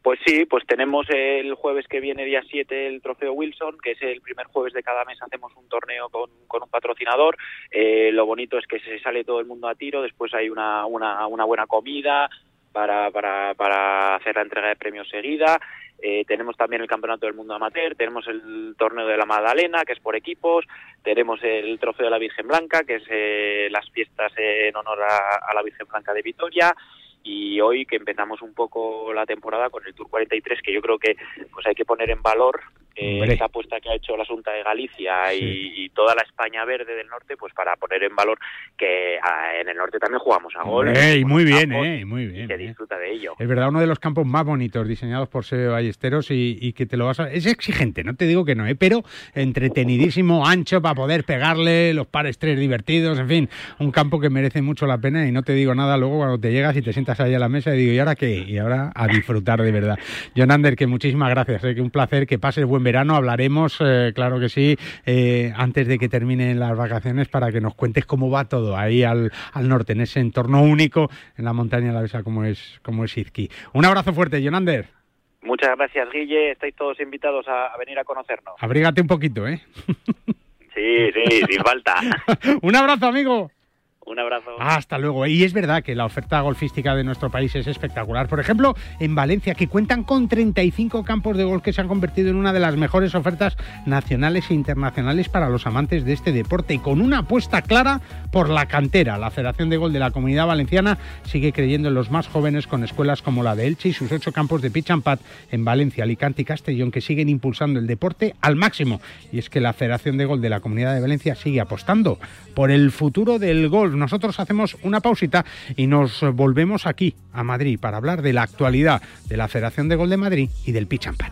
Pues sí, pues tenemos el jueves que viene, día 7, el trofeo Wilson, que es el primer jueves de cada mes, hacemos un torneo con, con un patrocinador. Eh, lo bonito es que se sale todo el mundo a tiro, después hay una, una, una buena comida para, para, para hacer la entrega de premios seguida. Eh, tenemos también el Campeonato del Mundo Amateur, tenemos el Torneo de la Magdalena, que es por equipos, tenemos el Trofeo de la Virgen Blanca, que es eh, las fiestas en honor a, a la Virgen Blanca de Vitoria, y hoy que empezamos un poco la temporada con el Tour 43 que yo creo que pues hay que poner en valor eh, esa apuesta que ha hecho la Junta de Galicia y, y toda la España verde del norte pues para poner en valor que ah, en el norte también jugamos a gol Ey, muy bien, campos eh, muy bien. y se eh. disfruta de ello Es verdad, uno de los campos más bonitos diseñados por Sebe Ballesteros y, y que te lo vas a... Es exigente, no te digo que no, ¿eh? pero entretenidísimo, ancho para poder pegarle, los pares tres divertidos, en fin, un campo que merece mucho la pena y no te digo nada luego cuando te llegas y te sientas ahí a la mesa y digo, ¿y ahora qué? Y ahora a disfrutar de verdad. Jonander, que muchísimas gracias, eh, que un placer, que pases buen verano, hablaremos, eh, claro que sí, eh, antes de que terminen las vacaciones para que nos cuentes cómo va todo ahí al, al norte, en ese entorno único en la montaña alavesa como es, como es Izqui. Un abrazo fuerte, Jonander. muchas gracias Guille estáis todos invitados a, a venir a conocernos Abrígate un poquito, ¿eh? sí, sí, sin falta un abrazo, amigo. Un abrazo Hasta luego. Y es verdad que la oferta golfística de nuestro país es espectacular. Por ejemplo, en Valencia, que cuentan con 35 campos de golf que se han convertido en una de las mejores ofertas nacionales e internacionales para los amantes de este deporte y con una apuesta clara por la cantera. La Federación de Golf de la Comunidad Valenciana sigue creyendo en los más jóvenes con escuelas como la de Elche y sus ocho campos de pitch and pad en Valencia, Alicante y Castellón que siguen impulsando el deporte al máximo. Y es que la Federación de Golf de la Comunidad de Valencia sigue apostando por el futuro del golf. Nosotros hacemos una pausita y nos volvemos aquí a Madrid para hablar de la actualidad de la Federación de Golf de Madrid y del pitch and pad.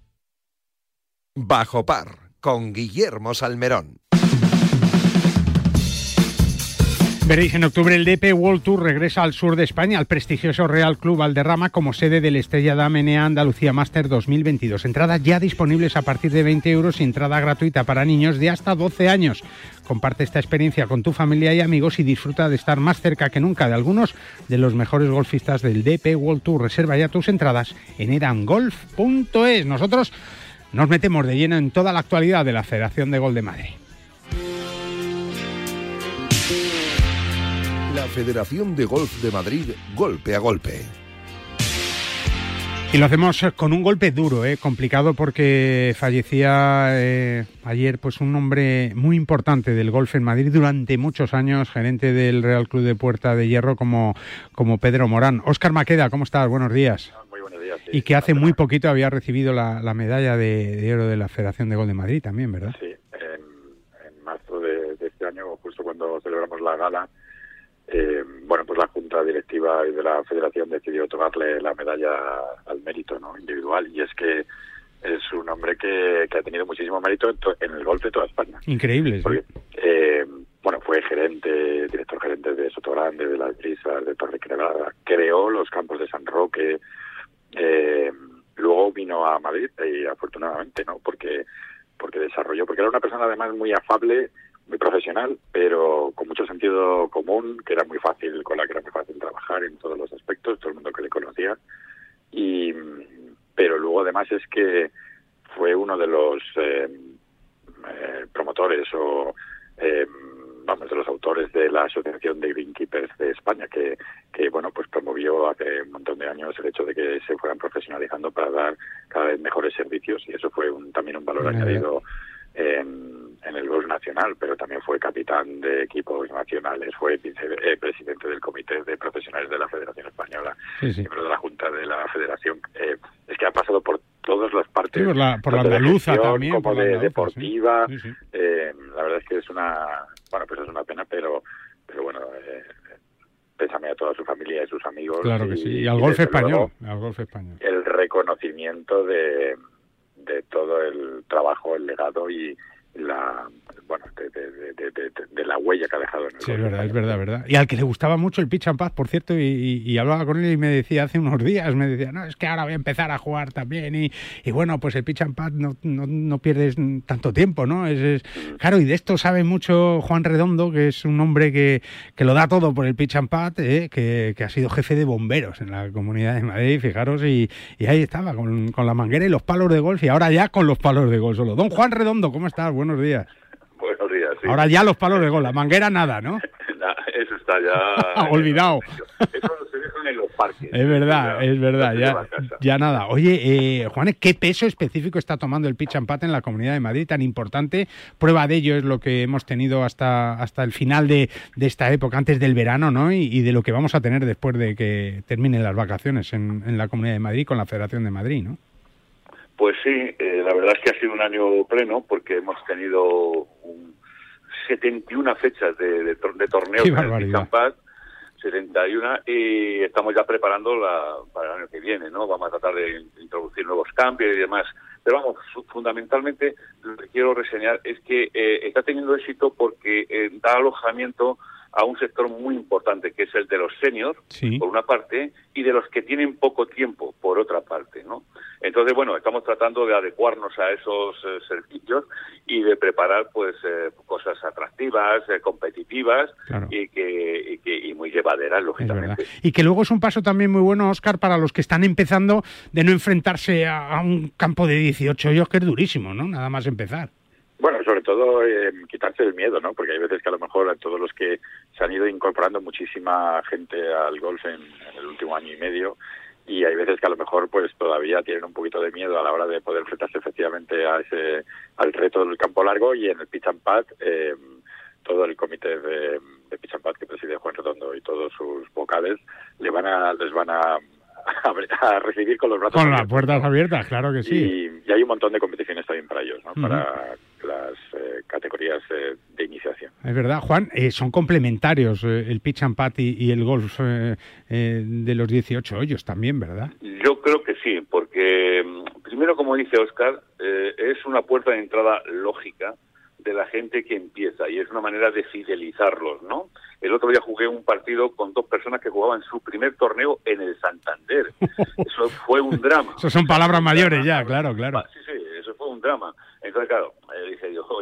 Bajo par con Guillermo Salmerón. Veréis, en octubre el DP World Tour regresa al sur de España, al prestigioso Real Club Valderrama, como sede del Estrella Damenea Andalucía Master 2022. Entradas ya disponibles a partir de 20 euros y entrada gratuita para niños de hasta 12 años. Comparte esta experiencia con tu familia y amigos y disfruta de estar más cerca que nunca de algunos de los mejores golfistas del DP World Tour. Reserva ya tus entradas en edangolf.es. Nosotros nos metemos de lleno en toda la actualidad de la Federación de Gol de Madrid. La Federación de Golf de Madrid, golpe a golpe. Y lo hacemos con un golpe duro, ¿eh? complicado porque fallecía eh, ayer pues un hombre muy importante del golf en Madrid durante muchos años, gerente del Real Club de Puerta de Hierro como, como Pedro Morán. Óscar Maqueda, ¿cómo estás? Buenos días. Y que hace muy poquito había recibido la, la medalla de, de, oro de la Federación de Gol de Madrid también, ¿verdad? Sí, en, en marzo de, de, este año, justo cuando celebramos la gala, eh, bueno, pues la Junta Directiva de la Federación decidió otorgarle la medalla al mérito no individual y es que es un hombre que, que ha tenido muchísimo mérito en, to, en, el golf de toda España. Increíble, sí. Porque, eh, bueno, fue gerente, director gerente de Sotogrande, de las Brisas, de Torre Crevada, creó los campos de San Roque, eh, luego vino a Madrid y afortunadamente, ¿no? Porque porque desarrolló, porque era una persona además muy afable, muy profesional, pero con mucho sentido común, que era muy fácil, con la que era muy fácil trabajar en todos los aspectos, todo el mundo que le conocía. Y, pero luego además es que fue uno de los eh, eh, promotores o vamos de los autores de la asociación de greenkeepers de España que, que bueno pues promovió hace un montón de años el hecho de que se fueran profesionalizando para dar cada vez mejores servicios y eso fue un, también un valor añadido en, en, el golf nacional, pero también fue capitán de equipos nacionales, fue vice, eh, presidente del comité de profesionales de la Federación Española, sí, sí. miembro de la Junta de la Federación. Eh, es que ha pasado por todas las partes. Sí, por la, por la andaluza gestión, también. Como por la de andaluza, deportiva. Eh, la verdad es que es una, bueno, pues es una pena, pero, pero bueno, eh, pésame a toda su familia y sus amigos. Claro que y, sí. Y al golf desde español. luego, Al golf español. el reconocimiento de, de todo el trabajo, el legado y, la bueno, de, la huella que ha dejado en el Sí, es verdad, es verdad, verdad. Y al que le gustaba mucho el pitch and pass, por cierto, y, hablaba con él y me decía hace unos días, me decía, no, es que ahora voy a empezar a jugar también y, y bueno, pues el pitch and pass no, no, no pierdes tanto tiempo, ¿no? Es, claro, y de esto sabe mucho Juan Redondo, que es un hombre que, que lo da todo por el pitch and pad, ¿eh? que, que, ha sido jefe de bomberos en la Comunidad de Madrid, fijaros, y, y ahí estaba, con, con la manguera y los palos de golf, y ahora ya con los palos de golf solo. Don Juan Redondo, ¿cómo estás? Buenos días. Buenos días, sí. Ahora ya los palos de gol, la manguera nada, ¿no? eso está ya... Olvidado. Eso se dejan en los parques. Es verdad, es verdad, ya, ya nada. Oye, eh, Juanes, ¿qué peso específico está tomando el pitch and pat en la Comunidad de Madrid tan importante? Prueba de ello es lo que hemos tenido hasta, hasta el final de, de esta época, antes del verano, ¿no? Y, de lo que vamos a tener después de que terminen las vacaciones en, en la Comunidad de Madrid con la Federación de Madrid, ¿no? Pues sí, eh, la verdad es que ha sido un año pleno porque hemos tenido 71 fechas de, de, de torneos en el Campat, 71, y estamos ya preparando la, para el año que viene, ¿no? Vamos a tratar de introducir nuevos cambios y demás. Pero vamos, fundamentalmente lo que quiero reseñar es que eh, está teniendo éxito porque eh, da alojamiento a un sector muy importante, que es el de los seniors, por una parte, y de los que tienen poco tiempo, por otra parte, ¿no? Entonces, bueno, estamos tratando de adecuarnos a esos eh, servicios y de preparar, pues, eh, cosas atractivas, eh, competitivas y, que, y, muy llevaderas, lógicamente. Y que luego es un paso también muy bueno, Oscar, para los que están empezando de no enfrentarse a, a un campo de 18 hoyos que es durísimo, ¿no? Nada más empezar. Bueno, sobre todo eh, quitarse el miedo, ¿no? Porque hay veces que a lo mejor a todos los que se han ido incorporando muchísima gente al golf en, el último año y medio y hay veces que a lo mejor pues todavía tienen un poquito de miedo a la hora de poder enfrentarse efectivamente a ese al reto del campo largo y en el pitch and pad eh, todo el comité de, de pitch and pad que preside Juan Redondo y todos sus vocales le van a les van a a, recibir con los brazos con las puertas abiertas claro que sí. Y, hay un montón de competiciones también para ellos ¿no? para las eh, categorías eh, de iniciación. Es verdad, Juan, eh, son complementarios el pitch and pat y, el golf de los 18 hoyos también, ¿verdad? Yo creo que sí, porque mm, primero, como dice Oscar, es una puerta de entrada lógica de la gente que empieza y es una manera de fidelizarlos, ¿no? El otro día jugué un partido con dos personas que jugaban su primer torneo en el Santander. Eso fue un drama. Eso son palabras mayores ya, claro, claro. Sí, sí, eso fue un drama.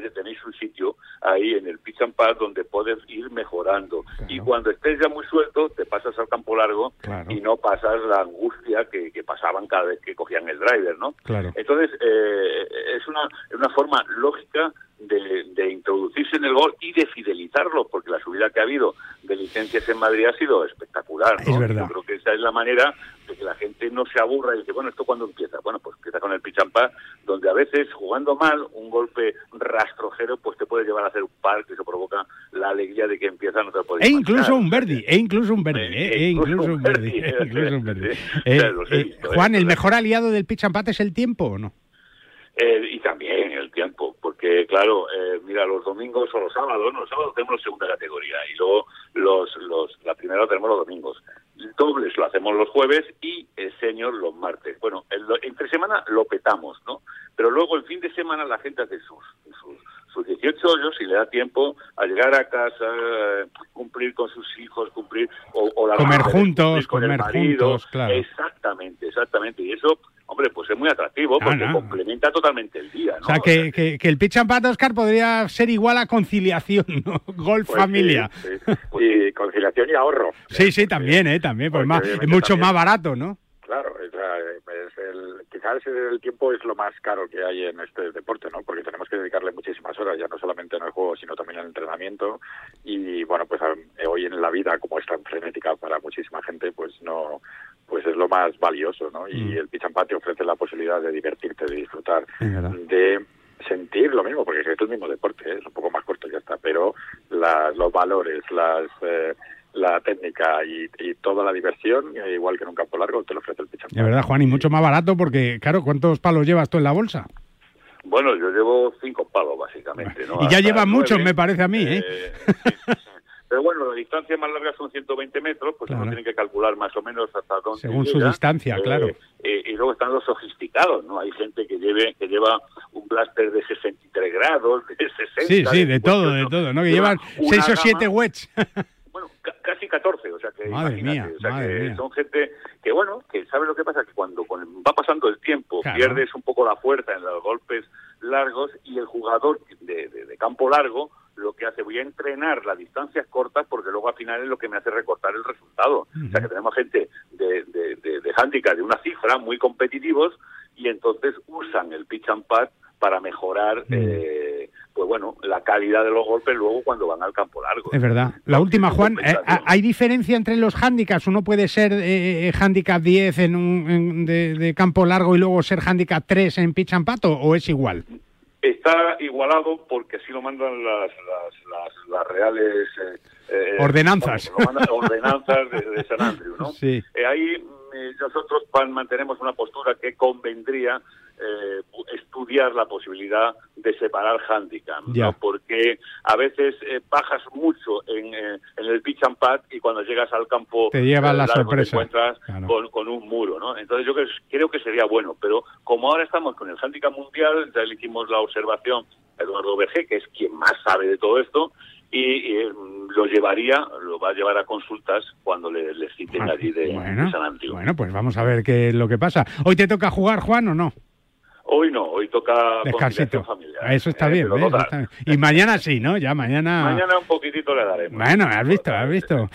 Tenéis un sitio ahí en el pitch and pad donde puedes ir mejorando. Y cuando estés ya muy suelto, te pasas al campo largo y no pasas la angustia que, pasaban cada vez que cogían el driver, ¿no? Claro. Entonces, eh, es una, una forma lógica de, introducirse en el gol y de fidelizarlo, porque la subida que ha habido de licencias en Madrid ha sido espectacular. ¿no? Es verdad. Yo creo que esa es la manera de que la gente no se aburra y dice, bueno, ¿esto cuándo empieza? Bueno, pues empieza con el pichampá, donde a veces jugando mal, un golpe rastrojero, pues te puede llevar a hacer un par que se provoca la alegría de que empieza, no te puede E incluso un verdi, e incluso un verdi, e, e incluso un verdi, e incluso un verdi. Juan, ¿el mejor aliado del pichampá es el tiempo o no? Eh, y también el tiempo, porque claro, eh, mira, los domingos o los sábados, los sábados tenemos la segunda categoría y luego los, los, la primera tenemos los domingos. Dobles lo hacemos los jueves y el senior los martes. Bueno, entre semana lo petamos, ¿no? Pero luego el fin de semana la gente hace sus, sus, sus 18 hoyos y le da tiempo a llegar a casa, cumplir con sus hijos, cumplir... O, la comer juntos, comer juntos, claro. Exactamente, exactamente. Y eso hombre, pues es muy atractivo porque complementa totalmente el día. ¿no? O sea, que, que, el pitch and pat, Oscar, podría ser igual a conciliación, ¿no? Golf pues familia. y conciliación y ahorro. Sí, sí, también, ¿eh? También, pues más, es mucho más barato, ¿no? Claro, es el, quizás el tiempo es lo más caro que hay en este deporte, ¿no? Porque tenemos que dedicarle muchísimas horas, ya no solamente en el juego, sino también en el entrenamiento. Y bueno, pues hoy en la vida, como es tan frenética para muchísima gente, pues no, pues es lo más valioso, ¿no? Y mm. el pitch and te ofrece la posibilidad de divertirte, de disfrutar, de sentir lo mismo, porque es el mismo deporte, ¿eh? es un poco más corto y ya está, pero los valores, las eh, la técnica y, toda la diversión, igual que en un campo largo, te lo ofrece el pitch and De verdad, Juan, y mucho más barato porque, claro, ¿cuántos palos llevas tú en la bolsa? Bueno, yo llevo cinco palos, básicamente. ¿no? Y ya llevas muchos, me parece a mí, ¿eh? eh pero bueno, la distancia más larga son 120 metros, pues uno tiene que calcular más o menos hasta dónde Según su distancia, eh, claro. Eh, y luego están los sofisticados, ¿no? Hay gente que lleve que lleva un plaster de 63 grados, de 60. Sí, sí, de todo, de todo, ¿no? Que llevan una 6 o gama- 7 wets. bueno, ca- casi 14, o sea que Madre imagínate, mía, o sea madre que mía. son gente que bueno, que sabe lo que pasa que cuando con- va pasando el tiempo Claro. pierdes un poco la fuerza en los golpes largos y el jugador de, de- de campo largo lo que hace, voy a entrenar las distancias cortas porque luego al final es lo que me hace recortar el resultado. O sea que tenemos gente de, de, de, de handicap de una cifra muy competitivos y entonces usan el pitch and pad para mejorar, eh, pues bueno, la calidad de los golpes luego cuando van al campo largo. Es verdad. La última, Juan, eh, ¿hay diferencia entre los handicaps? ¿Uno puede ser eh, handicap 10 en un, en- de, de campo largo y luego ser handicap 3 en pitch and putt, o, o es igual? Está igualado porque así lo mandan las, las, las, las reales... eh, eh, Ordenanzas. mandan ordenanzas de, de San Andrew, ¿no? Sí. Eh, ahí mm, nosotros mantenemos una postura que convendría eh, estudiar la posibilidad de separar handicap. ¿no? porque a veces eh, bajas mucho en, eh, en el pitch and pad y cuando llegas al campo Te llevas eh, la largo sorpresa. te encuentras Claro. con, con un muro, ¿no? Entonces yo creo, que sería bueno, pero como ahora estamos con el handicap mundial, ya le hicimos la observación a Eduardo Berge, que es quien más sabe de todo esto, y, y, eh, lo llevaría, lo va a llevar a consultas cuando le, le citen Ah, allí de, de San Antio. bueno, pues vamos a ver qué es lo que pasa. ¿Hoy te toca jugar, Juan, o no? Hoy no, hoy toca Descansito. familiar. Eso está Eh, bien, total. Está bien. Y mañana sí, ¿no? Ya mañana... Mañana un poquitito le daremos. Bueno, has visto, has visto.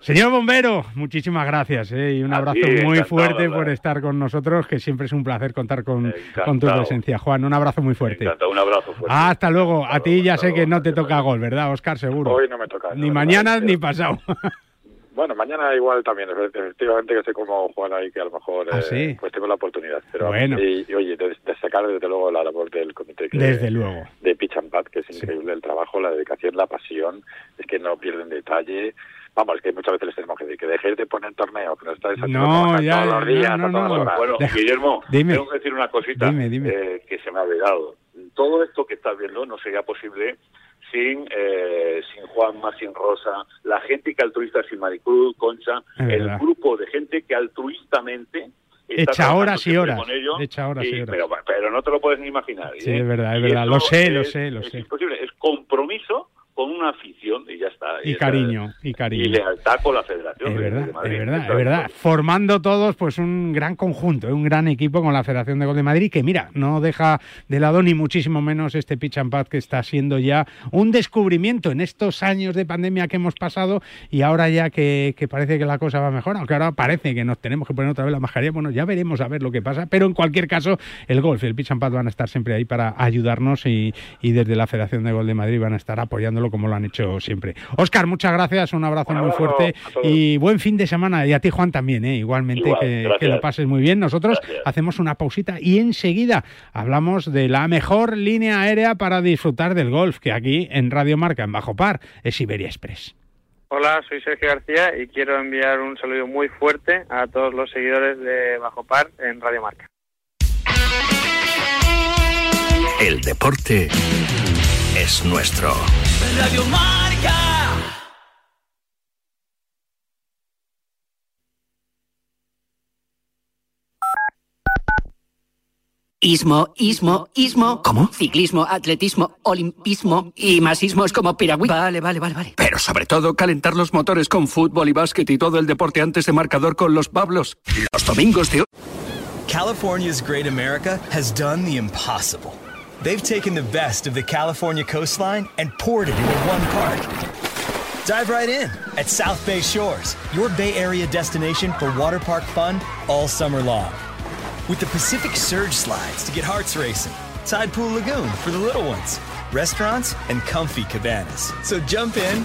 Señor bombero, muchísimas gracias ¿eh? y un abrazo ti, muy encantado, fuerte por estar con nosotros, que siempre es un placer contar con, con tu Encantado. presencia. Juan, un abrazo muy fuerte. Un abrazo fuerte. Hasta luego. A ti ya sé que no te toca gol, ¿verdad, Oscar? Seguro. Hoy no me toca. Ni no, mañana no, ni pasado. Bueno, mañana igual también, efectivamente que sé cómo jugar ahí, que a lo mejor ¿Ah, eh, pues tengo la oportunidad. Pero, Bueno. y, y, oye, de- destacar desde luego la labor del comité que- Desde luego. de Pitch and Pad, que es increíble el trabajo, la dedicación, la pasión, es que no pierden detalle. Vamos, es que muchas veces les tenemos que decir que dejéis de poner torneo, que no estáis haciendo No, ya, todos los no, días, no, no. horas. Bueno, Deja- Guillermo, Dime. tengo que decir una cosita Dime, dime. eh, que se me ha olvidado. Todo esto que estás viendo no sería posible sin eh, sin Juanma, sin Rosa, la gente que altruista, sin Maricruz, Concha, Es el grupo de gente que altruistamente Echa horas y horas. ellos, Echa horas y horas. Pero, pero no te lo puedes ni imaginar. Sí, ¿eh? es verdad, es Y verdad. Lo sé, lo es- sé, lo es sé. imposible. Es compromiso con una afición y ya está. Y cariño, y cariño. Y lealtad con la federación. Es de- verdad, de Madrid. es verdad, es verdad. Formando todos pues un gran conjunto, ¿eh? un gran equipo con la Federación de Gol de Madrid, que mira, no deja de lado ni muchísimo menos este pitch and pad que está siendo ya un descubrimiento en estos años de pandemia que hemos pasado y ahora ya que, que parece que la cosa va mejor, aunque ahora parece que nos tenemos que poner otra vez la mascarilla, bueno, ya veremos a ver lo que pasa, pero en cualquier caso el golf y el pitch and pad van a estar siempre ahí para ayudarnos y, y desde la Federación de Gol de Madrid van a estar apoyándolo como lo han hecho siempre. Óscar, muchas gracias, un abrazo muy abrazo fuerte y buen fin de semana. Y a ti, Juan, también, ¿eh? igualmente, Igual, que, lo pases muy bien. Nosotros Gracias. hacemos una pausita y enseguida hablamos de la mejor línea aérea para disfrutar del golf, que aquí en Radio Marca, en Bajo Par, es Iberia Express. Hola, soy Sergio García y quiero enviar un saludo muy fuerte a todos los seguidores de Bajo Par en Radio Marca. El deporte es nuestro. Radio Marca. Ismo, ismo, ismo. ¿Cómo? Ciclismo, atletismo, olimpismo y más ismos como piragüí. Vale, vale, vale, vale. Pero sobre todo calentar los motores con fútbol y básquet y todo el deporte antes de marcador con los Pablos. Los domingos de... California's great America has done the impossible. They've taken the best of the California coastline and poured it into one park. Dive right in at South Bay Shores, your Bay Area destination for water park fun all summer long. With the Pacific Surge slides to get hearts racing, Tide Pool Lagoon for the little ones, restaurants, and comfy cabanas. So jump in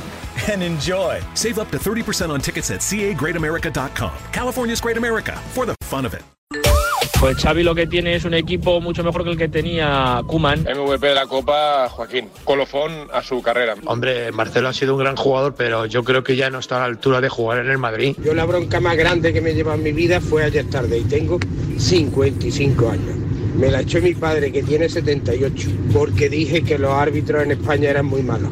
and enjoy. Save up to 30% on tickets at cagreatamerica.com. California's Great America for the fun of it. Pues Xavi lo que tiene es un equipo mucho mejor que el que tenía Kuman. MVP de la Copa, Joaquín. Colofón a su carrera. Hombre, Marcelo ha sido un gran jugador, pero yo creo que ya no está a la altura de jugar en el Madrid. Yo la bronca más grande que me lleva en mi vida fue ayer tarde y tengo 55 años. Me la echó mi padre que tiene 78 porque dije que los árbitros en España eran muy malos.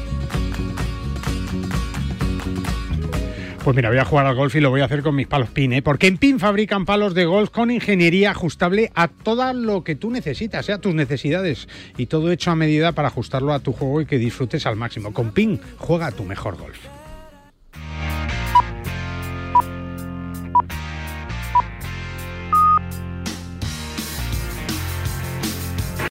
Pues mira, voy a jugar al golf y lo voy a hacer con mis palos PIN, ¿eh? porque en PIN fabrican palos de golf con ingeniería ajustable a todo lo que tú necesitas, ¿eh? a tus necesidades, y todo hecho a medida para ajustarlo a tu juego y que disfrutes al máximo. Con PIN, juega tu mejor golf.